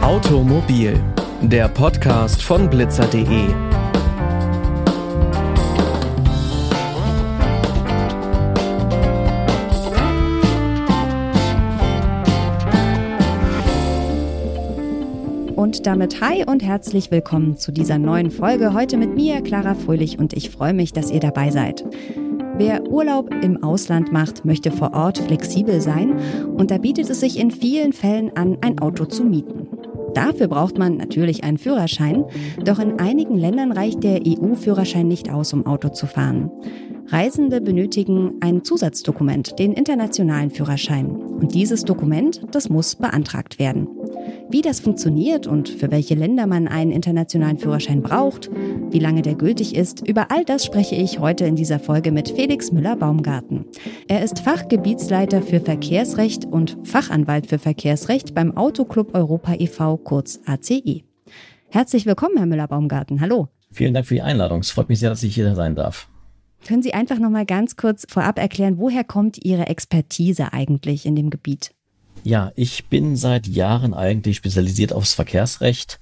Automobil, der Podcast von blitzer.de. Und damit hi und herzlich willkommen zu dieser neuen Folge. Heute mit mir, Clara Fröhlich, und ich freue mich, dass ihr dabei seid. Wer Urlaub im Ausland macht, möchte vor Ort flexibel sein und da bietet es sich in vielen Fällen an, ein Auto zu mieten. Dafür braucht man natürlich einen Führerschein, doch in einigen Ländern reicht der EU-Führerschein nicht aus, um Auto zu fahren. Reisende benötigen ein Zusatzdokument, den internationalen Führerschein. Und dieses Dokument, das muss beantragt werden. Wie das funktioniert und für welche Länder man einen internationalen Führerschein braucht, wie lange der gültig ist, über all das spreche ich heute in dieser Folge mit Felix Müller-Baumgarten. Er ist Fachgebietsleiter für Verkehrsrecht und Fachanwalt für Verkehrsrecht beim Autoclub Europa e.V., kurz ACE. Herzlich willkommen, Herr Müller-Baumgarten. Hallo. Vielen Dank für die Einladung. Es freut mich sehr, dass ich hier sein darf. Können Sie einfach noch mal ganz kurz vorab erklären, woher kommt Ihre Expertise eigentlich in dem Gebiet? Ja, ich bin seit Jahren eigentlich spezialisiert aufs Verkehrsrecht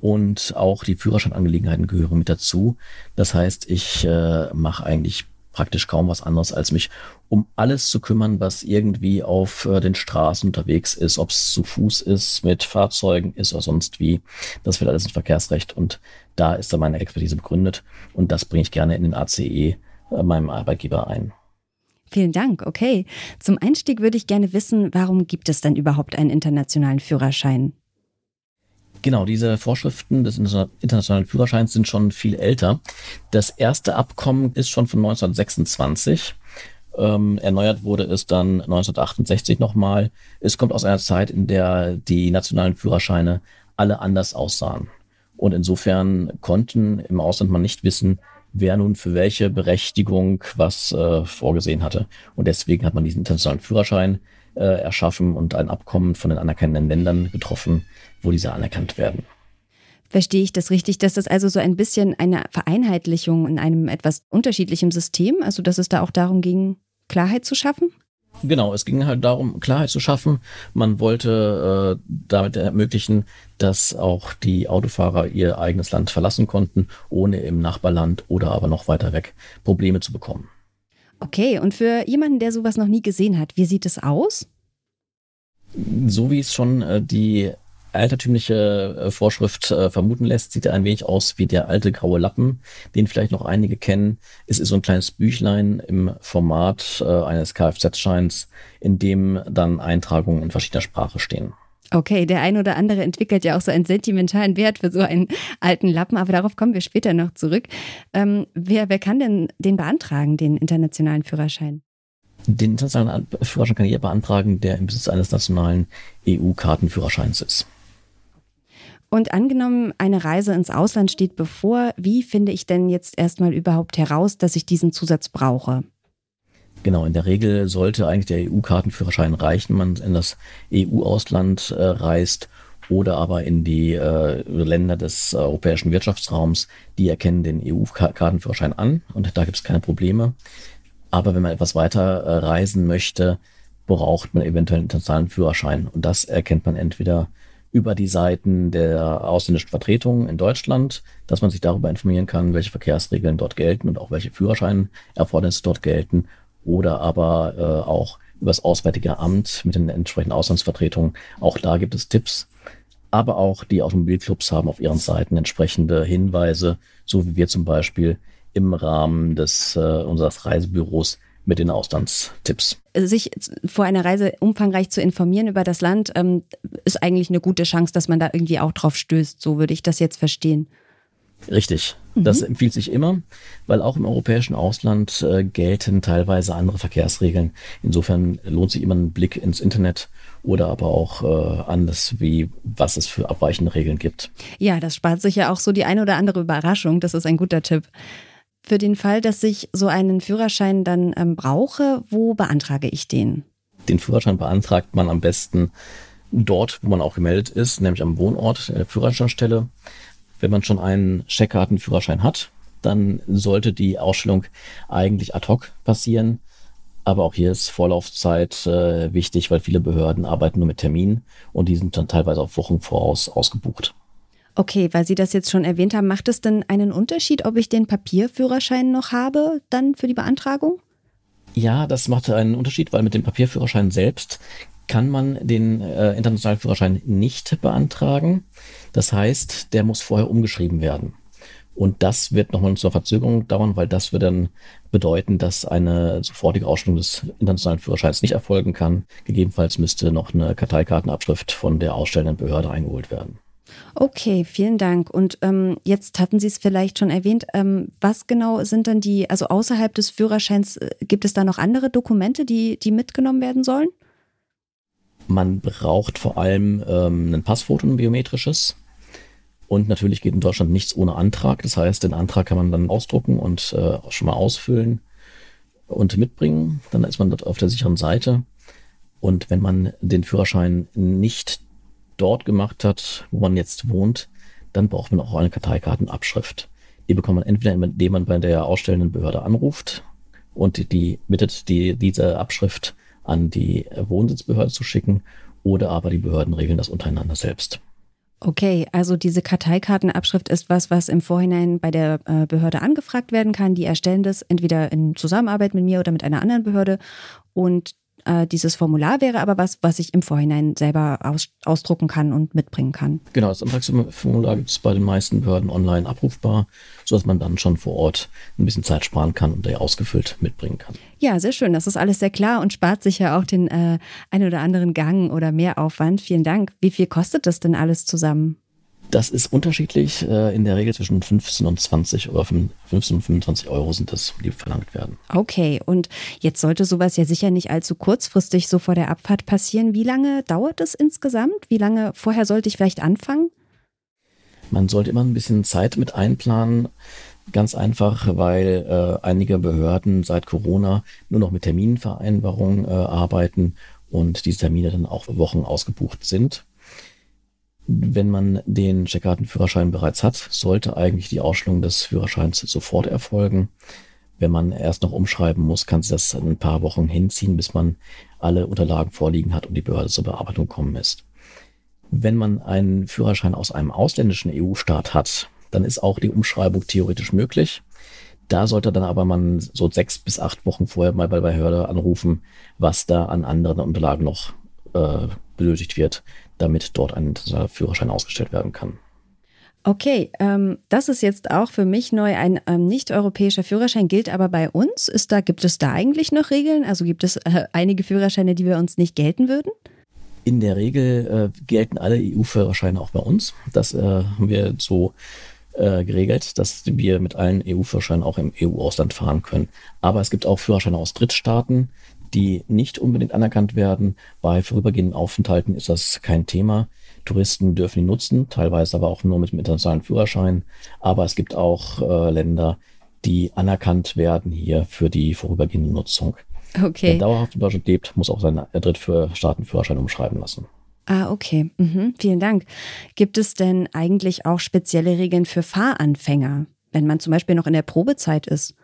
und auch die Führerscheinangelegenheiten gehören mit dazu. Das heißt, ich äh, mache eigentlich praktisch kaum was anderes, als mich um alles zu kümmern, was irgendwie auf äh, den Straßen unterwegs ist, ob es zu Fuß ist, mit Fahrzeugen ist oder sonst wie. Das wird alles ins Verkehrsrecht und da ist dann meine Expertise begründet und das bringe ich gerne in den ACE, äh, meinem Arbeitgeber, ein. Vielen Dank. Okay. Zum Einstieg würde ich gerne wissen, warum gibt es denn überhaupt einen internationalen Führerschein? Genau, diese Vorschriften des internationalen Führerscheins sind schon viel älter. Das erste Abkommen ist schon von 1926. Ähm, erneuert wurde es dann 1968 nochmal. Es kommt aus einer Zeit, in der die nationalen Führerscheine alle anders aussahen. Und insofern konnten im Ausland man nicht wissen, wer nun für welche Berechtigung was äh, vorgesehen hatte. Und deswegen hat man diesen internationalen Führerschein äh, erschaffen und ein Abkommen von den anerkennenden Ländern getroffen, wo diese anerkannt werden. Verstehe ich das richtig, dass das also so ein bisschen eine Vereinheitlichung in einem etwas unterschiedlichen System, also dass es da auch darum ging, Klarheit zu schaffen? Genau, es ging halt darum, Klarheit zu schaffen. Man wollte äh, damit ermöglichen, dass auch die Autofahrer ihr eigenes Land verlassen konnten, ohne im Nachbarland oder aber noch weiter weg Probleme zu bekommen. Okay, und für jemanden, der sowas noch nie gesehen hat, wie sieht es aus? So wie es schon äh, die altertümliche äh, Vorschrift äh, vermuten lässt, sieht er ein wenig aus wie der alte graue Lappen, den vielleicht noch einige kennen. Es ist so ein kleines Büchlein im Format äh, eines Kfz-Scheins, in dem dann Eintragungen in verschiedener Sprache stehen. Okay, der ein oder andere entwickelt ja auch so einen sentimentalen Wert für so einen alten Lappen, aber darauf kommen wir später noch zurück. Ähm, wer, wer kann denn den beantragen, den internationalen Führerschein? Den internationalen Führerschein kann jeder beantragen, der im Besitz eines nationalen EU-Kartenführerscheins ist. Und angenommen, eine Reise ins Ausland steht bevor, wie finde ich denn jetzt erstmal überhaupt heraus, dass ich diesen Zusatz brauche? Genau, in der Regel sollte eigentlich der EU-Kartenführerschein reichen, man in das EU-Ausland äh, reist oder aber in die äh, Länder des äh, europäischen Wirtschaftsraums, die erkennen den EU-Kartenführerschein an und da gibt es keine Probleme. Aber wenn man etwas weiter äh, reisen möchte, braucht man eventuell einen internationalen Führerschein und das erkennt man entweder über die Seiten der ausländischen Vertretungen in Deutschland, dass man sich darüber informieren kann, welche Verkehrsregeln dort gelten und auch welche Führerscheinerfordernisse dort gelten oder aber äh, auch über das Auswärtige Amt mit den entsprechenden Auslandsvertretungen. Auch da gibt es Tipps. Aber auch die Automobilclubs haben auf ihren Seiten entsprechende Hinweise, so wie wir zum Beispiel im Rahmen des äh, unseres Reisebüros mit den Auslandstipps. Sich vor einer Reise umfangreich zu informieren über das Land, ähm, ist eigentlich eine gute Chance, dass man da irgendwie auch drauf stößt. So würde ich das jetzt verstehen. Richtig. Das mhm. empfiehlt sich immer, weil auch im europäischen Ausland äh, gelten teilweise andere Verkehrsregeln. Insofern lohnt sich immer ein Blick ins Internet oder aber auch äh, anders, wie was es für abweichende Regeln gibt. Ja, das spart sich ja auch so die eine oder andere Überraschung. Das ist ein guter Tipp. Für den Fall, dass ich so einen Führerschein dann ähm, brauche, wo beantrage ich den? Den Führerschein beantragt man am besten dort, wo man auch gemeldet ist, nämlich am Wohnort der Führerscheinstelle. Wenn man schon einen Checkkartenführerschein hat, dann sollte die Ausstellung eigentlich ad hoc passieren. Aber auch hier ist Vorlaufzeit äh, wichtig, weil viele Behörden arbeiten nur mit Terminen und die sind dann teilweise auf Wochen voraus ausgebucht. Okay, weil Sie das jetzt schon erwähnt haben, macht es denn einen Unterschied, ob ich den Papierführerschein noch habe, dann für die Beantragung? Ja, das macht einen Unterschied, weil mit dem Papierführerschein selbst kann man den äh, internationalen Führerschein nicht beantragen. Das heißt, der muss vorher umgeschrieben werden. Und das wird nochmal zur Verzögerung dauern, weil das wird dann bedeuten, dass eine sofortige Ausstellung des internationalen Führerscheins nicht erfolgen kann. Gegebenenfalls müsste noch eine Karteikartenabschrift von der ausstellenden Behörde eingeholt werden. Okay, vielen Dank. Und ähm, jetzt hatten Sie es vielleicht schon erwähnt. Ähm, was genau sind dann die, also außerhalb des Führerscheins, äh, gibt es da noch andere Dokumente, die, die mitgenommen werden sollen? Man braucht vor allem ähm, ein Passfoto, ein biometrisches. Und natürlich geht in Deutschland nichts ohne Antrag. Das heißt, den Antrag kann man dann ausdrucken und äh, schon mal ausfüllen und mitbringen. Dann ist man dort auf der sicheren Seite. Und wenn man den Führerschein nicht dort gemacht hat, wo man jetzt wohnt, dann braucht man auch eine Karteikartenabschrift. Die bekommt man entweder, indem man bei der ausstellenden Behörde anruft und die bittet, die, diese Abschrift an die Wohnsitzbehörde zu schicken, oder aber die Behörden regeln das untereinander selbst. Okay, also diese Karteikartenabschrift ist was, was im Vorhinein bei der äh, Behörde angefragt werden kann. Die erstellen das entweder in Zusammenarbeit mit mir oder mit einer anderen Behörde und äh, dieses Formular wäre aber was, was ich im Vorhinein selber aus, ausdrucken kann und mitbringen kann. Genau, das Antragsformular gibt es bei den meisten Behörden online abrufbar, sodass man dann schon vor Ort ein bisschen Zeit sparen kann und der ausgefüllt mitbringen kann. Ja, sehr schön. Das ist alles sehr klar und spart sich ja auch den äh, ein oder anderen Gang oder Mehraufwand. Vielen Dank. Wie viel kostet das denn alles zusammen? Das ist unterschiedlich. Äh, in der Regel zwischen 15 und 20 oder 15 und 25 Euro sind das, die verlangt werden. Okay, und jetzt sollte sowas ja sicher nicht allzu kurzfristig so vor der Abfahrt passieren. Wie lange dauert es insgesamt? Wie lange vorher sollte ich vielleicht anfangen? Man sollte immer ein bisschen Zeit mit einplanen. Ganz einfach, weil äh, einige Behörden seit Corona nur noch mit Terminvereinbarungen äh, arbeiten und diese Termine dann auch Wochen ausgebucht sind. Wenn man den Checkkartenführerschein bereits hat, sollte eigentlich die Ausstellung des Führerscheins sofort erfolgen. Wenn man erst noch umschreiben muss, kann sich das ein paar Wochen hinziehen, bis man alle Unterlagen vorliegen hat und die Behörde zur Bearbeitung kommen ist. Wenn man einen Führerschein aus einem ausländischen EU-Staat hat, dann ist auch die Umschreibung theoretisch möglich. Da sollte dann aber man so sechs bis acht Wochen vorher mal bei der Behörde anrufen, was da an anderen Unterlagen noch äh, benötigt wird, damit dort ein Führerschein ausgestellt werden kann. Okay, ähm, das ist jetzt auch für mich neu. Ein ähm, nicht-europäischer Führerschein gilt aber bei uns. Ist da, gibt es da eigentlich noch Regeln? Also gibt es äh, einige Führerscheine, die bei uns nicht gelten würden? In der Regel äh, gelten alle EU-Führerscheine auch bei uns. Das äh, haben wir so äh, geregelt, dass wir mit allen EU-Führerscheinen auch im EU-Ausland fahren können. Aber es gibt auch Führerscheine aus Drittstaaten, die nicht unbedingt anerkannt werden. Bei vorübergehenden Aufenthalten ist das kein Thema. Touristen dürfen ihn nutzen, teilweise aber auch nur mit dem internationalen Führerschein. Aber es gibt auch äh, Länder, die anerkannt werden hier für die vorübergehende Nutzung. Okay. Wer dauerhaft in Deutschland lebt, muss auch seinen Drittstaatenführerschein umschreiben lassen. Ah, okay. Mhm. Vielen Dank. Gibt es denn eigentlich auch spezielle Regeln für Fahranfänger, wenn man zum Beispiel noch in der Probezeit ist?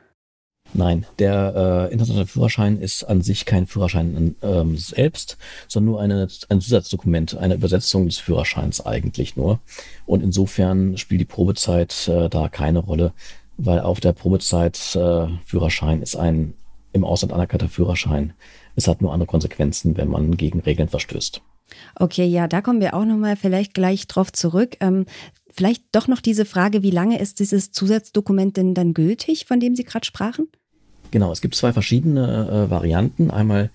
Nein, der äh, internationale Führerschein ist an sich kein Führerschein ähm, selbst, sondern nur eine, ein Zusatzdokument, eine Übersetzung des Führerscheins eigentlich nur. Und insofern spielt die Probezeit äh, da keine Rolle, weil auf der Probezeit äh, Führerschein ist ein im Ausland anerkannter Führerschein. Es hat nur andere Konsequenzen, wenn man gegen Regeln verstößt. Okay, ja, da kommen wir auch nochmal vielleicht gleich drauf zurück. Ähm, vielleicht doch noch diese Frage, wie lange ist dieses Zusatzdokument denn dann gültig, von dem Sie gerade sprachen? Genau, es gibt zwei verschiedene äh, Varianten. Einmal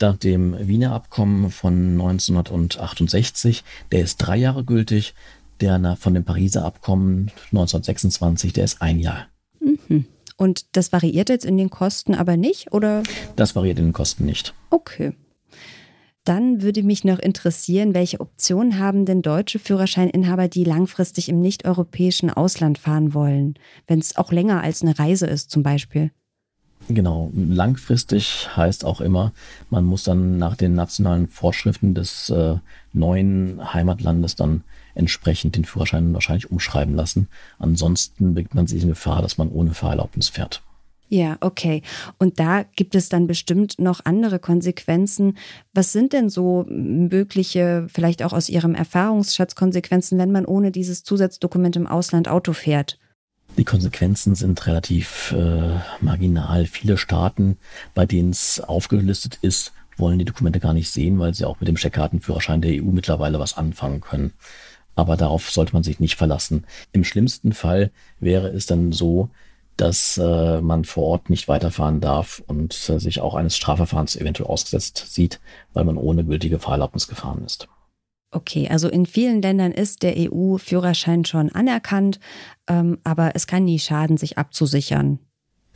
nach dem Wiener Abkommen von 1968, der ist drei Jahre gültig. Der von dem Pariser Abkommen 1926, der ist ein Jahr. Mhm. Und das variiert jetzt in den Kosten aber nicht, oder? Das variiert in den Kosten nicht. Okay. Dann würde mich noch interessieren, welche Optionen haben denn deutsche Führerscheininhaber, die langfristig im nicht-europäischen Ausland fahren wollen, wenn es auch länger als eine Reise ist zum Beispiel? Genau, langfristig heißt auch immer, man muss dann nach den nationalen Vorschriften des äh, neuen Heimatlandes dann entsprechend den Führerschein wahrscheinlich umschreiben lassen. Ansonsten beginnt man sich in Gefahr, dass man ohne Fahrerlaubnis fährt. Ja, okay. Und da gibt es dann bestimmt noch andere Konsequenzen. Was sind denn so mögliche, vielleicht auch aus Ihrem Erfahrungsschatz Konsequenzen, wenn man ohne dieses Zusatzdokument im Ausland Auto fährt? Die Konsequenzen sind relativ äh, marginal. Viele Staaten, bei denen es aufgelistet ist, wollen die Dokumente gar nicht sehen, weil sie auch mit dem Checkkartenführerschein der EU mittlerweile was anfangen können. Aber darauf sollte man sich nicht verlassen. Im schlimmsten Fall wäre es dann so, dass äh, man vor Ort nicht weiterfahren darf und äh, sich auch eines Strafverfahrens eventuell ausgesetzt sieht, weil man ohne gültige Fahrerlaubnis gefahren ist. Okay, also in vielen Ländern ist der EU-Führerschein schon anerkannt, ähm, aber es kann nie schaden, sich abzusichern.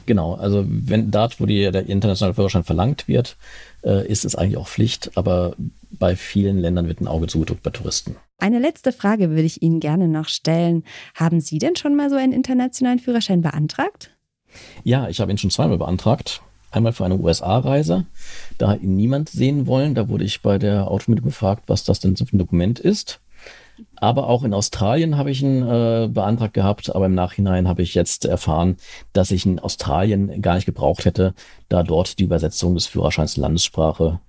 Genau, also wenn dort, wo die, der internationale Führerschein verlangt wird, äh, ist es eigentlich auch Pflicht, aber bei vielen Ländern wird ein Auge zugedrückt bei Touristen. Eine letzte Frage würde ich Ihnen gerne noch stellen. Haben Sie denn schon mal so einen internationalen Führerschein beantragt? Ja, ich habe ihn schon zweimal beantragt. Einmal für eine USA-Reise. Da hat ihn niemand sehen wollen. Da wurde ich bei der Automittel gefragt, was das denn für ein Dokument ist. Aber auch in Australien habe ich ihn äh, beantragt gehabt, aber im Nachhinein habe ich jetzt erfahren, dass ich in Australien gar nicht gebraucht hätte, da dort die Übersetzung des Führerscheins Landessprache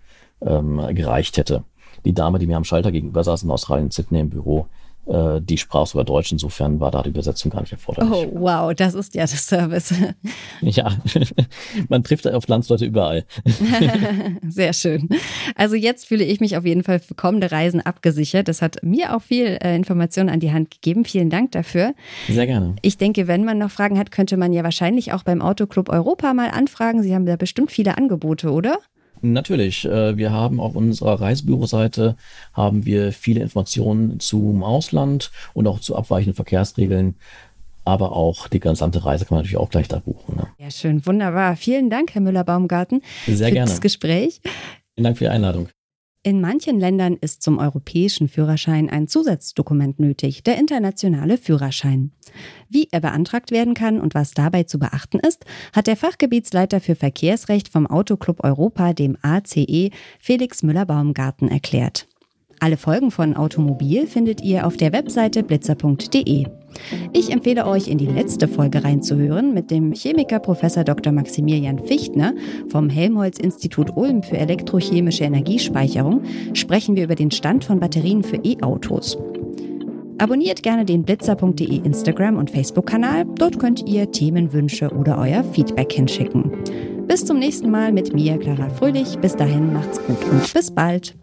ähm, gereicht hätte. Die Dame, die mir am Schalter gegenüber saß in Australien, Sydney im Büro, äh, die sprach sogar Deutsch, insofern war da die Übersetzung gar nicht erforderlich. Oh, wow, das ist ja der Service. Ja, man trifft auf Landsleute überall. Sehr schön. Also jetzt fühle ich mich auf jeden Fall für kommende Reisen abgesichert. Das hat mir auch viel äh, Informationen an die Hand gegeben. Vielen Dank dafür. Sehr gerne. Ich denke, wenn man noch Fragen hat, könnte man ja wahrscheinlich auch beim Autoclub Europa mal anfragen. Sie haben da bestimmt viele Angebote, oder? Natürlich, äh, wir haben auf unserer Reisebüroseite haben wir viele Informationen zum Ausland und auch zu abweichenden Verkehrsregeln. Aber auch die gesamte Reise kann man natürlich auch gleich da buchen. Ne? Ja, schön, wunderbar. Vielen Dank, Herr Müller-Baumgarten, Sehr für gerne. das Gespräch. Vielen Dank für die Einladung. In manchen Ländern ist zum europäischen Führerschein ein Zusatzdokument nötig, der internationale Führerschein. Wie er beantragt werden kann und was dabei zu beachten ist, hat der Fachgebietsleiter für Verkehrsrecht vom Autoclub Europa, dem ACE, Felix Müller-Baumgarten erklärt. Alle Folgen von Automobil findet ihr auf der Webseite blitzer.de. Ich empfehle euch, in die letzte Folge reinzuhören mit dem Chemiker Prof. Dr. Maximilian Fichtner vom Helmholtz-Institut Ulm für elektrochemische Energiespeicherung sprechen wir über den Stand von Batterien für E-Autos. Abonniert gerne den blitzer.de Instagram- und Facebook-Kanal. Dort könnt ihr Themenwünsche oder euer Feedback hinschicken. Bis zum nächsten Mal mit mir, Clara Fröhlich. Bis dahin macht's gut und bis bald.